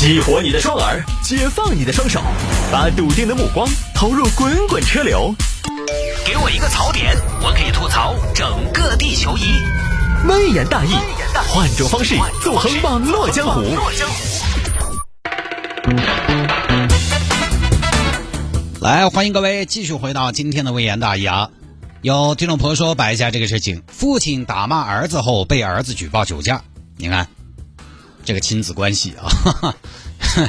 激活你的双耳，解放你的双手，把笃定的目光投入滚滚车流。给我一个槽点，我可以吐槽整个地球仪。微言大义，换种方式纵横网络江湖。来，欢迎各位继续回到今天的微言大义啊！有听众朋友说摆一下这个事情：父亲打骂儿子后被儿子举报酒驾，你看这个亲子关系啊，哈 哈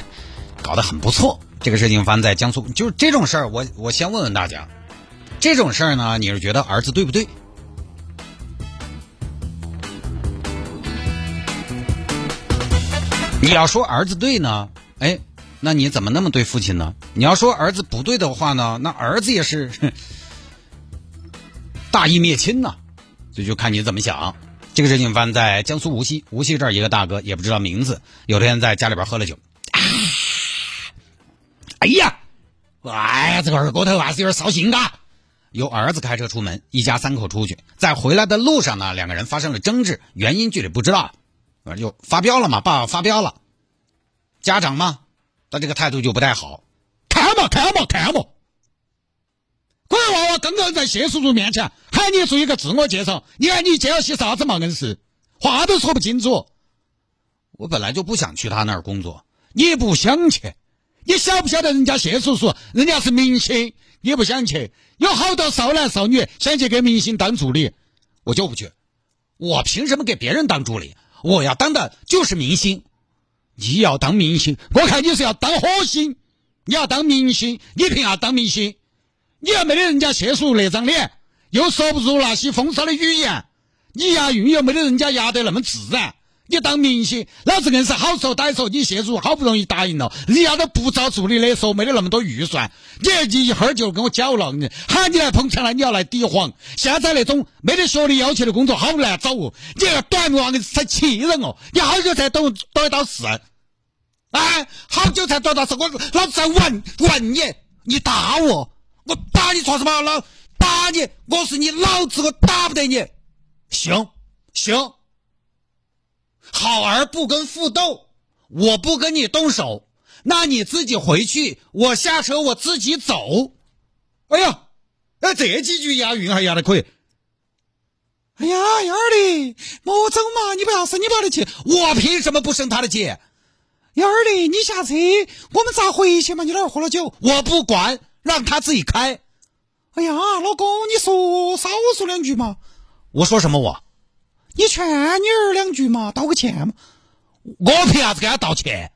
搞得很不错。这个事情发生在江苏，就是这种事儿，我我先问问大家，这种事儿呢，你是觉得儿子对不对？你要说儿子对呢，哎，那你怎么那么对父亲呢？你要说儿子不对的话呢，那儿子也是 大义灭亲呐，所以就看你怎么想。这个事情发生在江苏无锡，无锡这儿一个大哥也不知道名字，有天在家里边喝了酒，啊哎呀，哎呀，这个二锅头还是有点烧心嘎。由儿子开车出门，一家三口出去，在回来的路上呢，两个人发生了争执，原因具体不知道。反正就发飙了嘛，爸爸发飙了，家长嘛，他这个态度就不太好。看嘛看嘛看嘛，这娃娃刚刚在谢叔叔面前喊你做一个自我介绍，你看你介绍些啥子嘛？硬是话都说不清楚。我本来就不想去他那儿工作，你不想去，你晓不晓得人家谢叔叔，人家是明星，你不想去，有好多少男少女想去给明星当助理，我就不去，我凭什么给别人当助理？我要当的就是明星，你要当明星，我看你是要当火星。你要当明星，你凭啥当明星？你又没得人家谢叔那张脸，又说不出那些风骚的语言，你押韵又没得人家押得那么自然。你当明星，老子硬是好说歹说，你谢叔好不容易答应了，人家都不招助理的，说没得那么多预算，你你一会儿就跟我搅了，喊你来捧场了，你要来抵黄。现在那种没得学历要求的工作好难找哦，你个短命娃才气人哦！你好久才懂懂得到事？哎，好久才懂到事？我老子在问问你，你打我，我打你做什么？老打你，我是你老子，我打不得你。行行。好儿不跟父斗，我不跟你动手，那你自己回去，我下车我自己走。哎呀，哎，这几句押韵还押的可以。哎呀，幺儿的，莫走嘛，你不要生你爸的气，我凭什么不生他的气？幺儿的，你下车，我们咋回去嘛？你那儿喝了酒，我不管，让他自己开。哎呀，老公，你说少说两句嘛。我说什么我？你劝女儿两句嘛，道个歉嘛。我凭啥子给他道歉？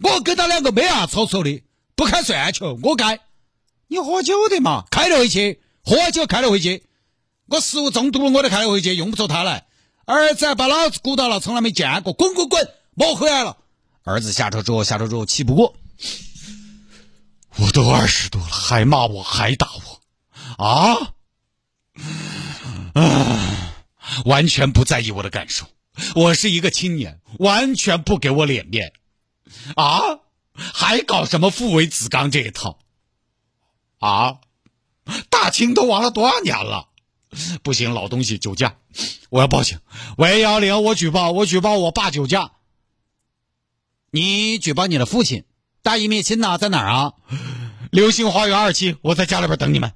我跟他两个没啥吵吵的，不开算球，我该。你喝酒的嘛，开了回去，喝酒开了回去。我食物中毒了，我都开了回去，用不着他来。儿子把老子鼓捣了，从来没见过，滚滚滚，莫回来了。儿子下车之后，下车之后气不过，我都二十多了，还骂我，还打我，啊？啊！完全不在意我的感受，我是一个青年，完全不给我脸面，啊，还搞什么父为子纲这一套，啊，大清都亡了多少年了，不行，老东西酒驾，我要报警，喂幺零，我举报，我举报我爸酒驾，你举报你的父亲，大义灭亲呐，在哪儿啊？流星花园二期，我在家里边等你们，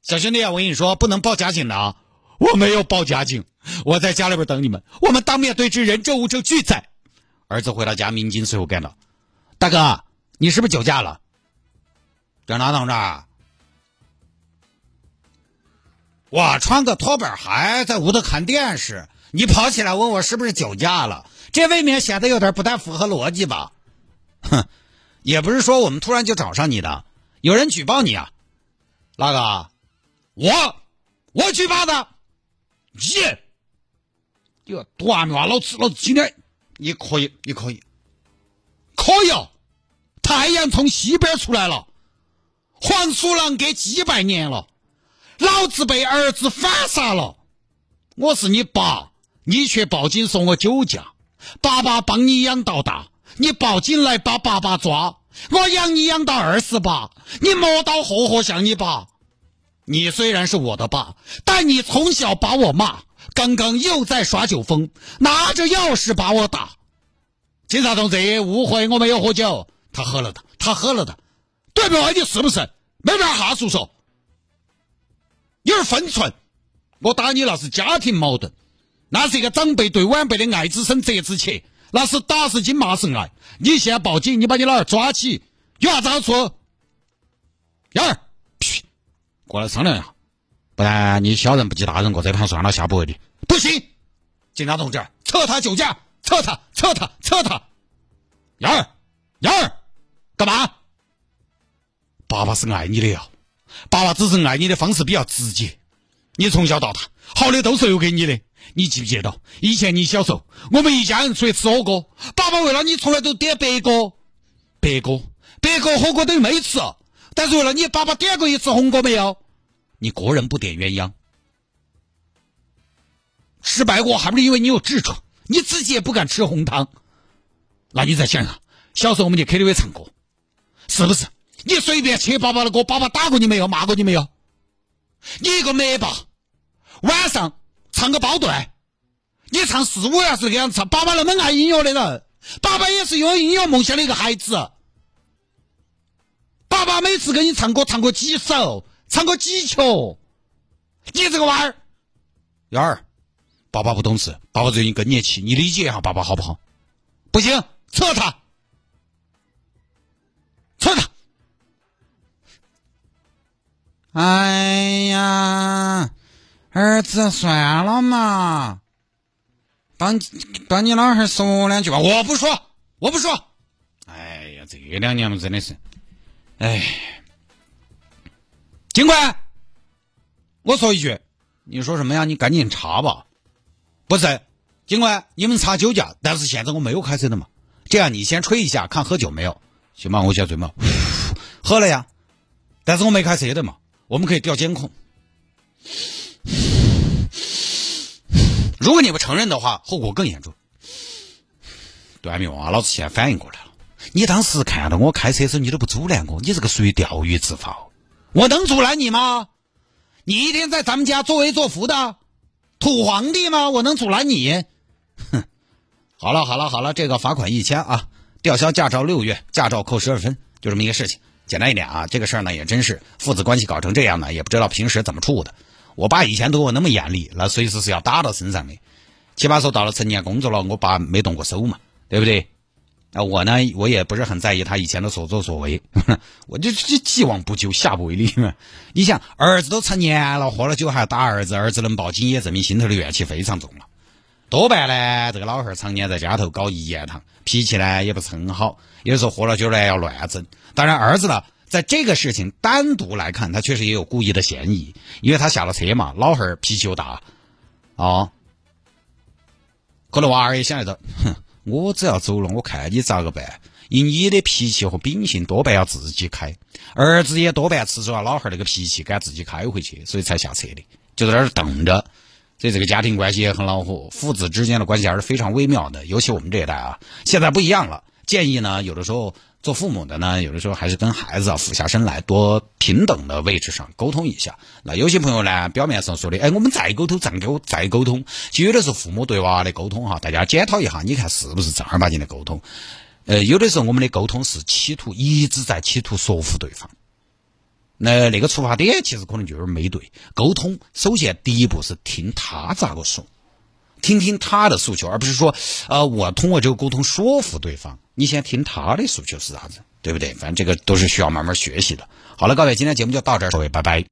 小兄弟啊，我跟你说，不能报假警的啊。我没有报假警，我在家里边等你们。我们当面对质，人证物证俱在。儿子回到家，民警随后赶到。大哥，你是不是酒驾了？侦查同志，我穿个拖板鞋在屋头看电视，你跑起来问我是不是酒驾了？这未免显得有点不太符合逻辑吧？哼，也不是说我们突然就找上你的，有人举报你啊。那个，我，我举报的。耶！你个短！老子老子今天你可以，你可以，可以！太阳从西边出来了，黄鼠狼给几百年了，老子被儿子反杀了。我是你爸，你却报警说我酒驾。爸爸帮你养到大，你报警来把爸爸抓。我养你养到二十八，你磨刀霍霍像你爸。你虽然是我的爸，但你从小把我骂，刚刚又在耍酒疯，拿着钥匙把我打。警察同志，误会，我没有喝酒。他喝了的，他喝了的，对不对？你是不是？没点哈叔说，有点分寸。我打你那是家庭矛盾，那是一个长辈对晚辈的爱之深责之切，那是打是亲骂是爱。你现在报警，你把你老儿抓起，有啥子好处？幺儿，过来商量一下，不然你小人不及大人过，这盘算了，下不为例。不行，警察同志，撤他酒驾，撤他，撤他，撤他。幺儿，幺儿，干嘛？爸爸是爱你的呀，爸爸只是爱你的方式比较直接。你从小到大，好的都是留给你的。你记不记得以前你小时候，我们一家人出去吃火锅，爸爸为了你从来都点白锅，白锅，白锅火锅等于没吃。但是为了你，爸爸点过一次红锅没有？你个人不点鸳鸯，失败过还不是因为你有痔疮，你自己也不敢吃红汤。那你再想想，小时候我们去 KTV 唱歌，是不是？你随便切爸爸的歌，爸爸打过你没有？骂过你没有？你一个灭霸，晚上唱个包段，你唱四五小时这样唱，爸爸那么爱音乐的人，爸爸也是有音乐梦想的一个孩子。爸爸每次给你唱歌，唱过几首，唱过几曲。你这个娃儿，幺儿，爸爸不懂事，爸爸最近更年期，你理解一下爸爸好不好？不行，撤他，撤他。哎呀，儿子，算了嘛，帮帮你老汉说两句吧。我不说，我不说。哎呀，这两年嘛，真的是，哎，警官，我说一句，你说什么呀？你赶紧查吧。不是，警官，你们查酒驾，但是现在我没有开车的嘛。这样，你先吹一下，看喝酒没有？行吧，我先吹嘛。喝了呀，但是我没开车的嘛。我们可以调监控。如果你不承认的话，后果更严重。段明啊，老子现在反应过来了。你当时看到我开车时，你都不阻拦我，你这个属于钓鱼执法。我能阻拦你吗？你一天在咱们家作威作福的，土皇帝吗？我能阻拦你？哼！好了好了好了，这个罚款一千啊，吊销驾照六月，驾照扣十二分，就这么一个事情。简单一点啊，这个事儿呢也真是父子关系搞成这样呢，也不知道平时怎么处的。我爸以前对我那么严厉，那随时是要打到身上的。起码说到了成年工作了，我爸没动过手嘛，对不对？啊，我呢，我也不是很在意他以前的所作所为，我就就既往不咎，下不为例嘛。你想，儿子都成年了，喝了酒还要打儿子，儿子能报警，也证明心头的怨气非常重了。多半呢，这个老汉儿常年在家头搞一言堂，脾气呢也不是很好，有时候喝了酒呢要乱整。当然，儿子呢，在这个事情单独来看，他确实也有故意的嫌疑，因为他下了车嘛，老汉儿脾气又大，啊，可能娃儿也想着，哼，我只要走了，我看你咋个办？以你的脾气和秉性，多半要自己开，儿子也多半吃出了老汉儿那个脾气，敢自己开回去，所以才下车的，就在那儿等着。所以这个家庭关系也很恼火，父子之间的关系还是非常微妙的，尤其我们这一代啊，现在不一样了。建议呢，有的时候做父母的呢，有的时候还是跟孩子啊俯下身来，多平等的位置上沟通一下。那有些朋友呢，表面上说的，哎，我们再沟通，再沟再沟通，其实有的时候父母对娃娃的沟通哈，大家检讨一下，你看是不是正儿八经的沟通？呃，有的时候我们的沟通是企图一直在企图说服对方，那那个出发点其实可能就有点没对。沟通首先第一步是听他咋个说。听听他的诉求，而不是说，呃，我通过这个沟通说服对方。你先听他的诉求是啥子，对不对？反正这个都是需要慢慢学习的。好了，各位，今天节目就到这儿，各位，拜拜。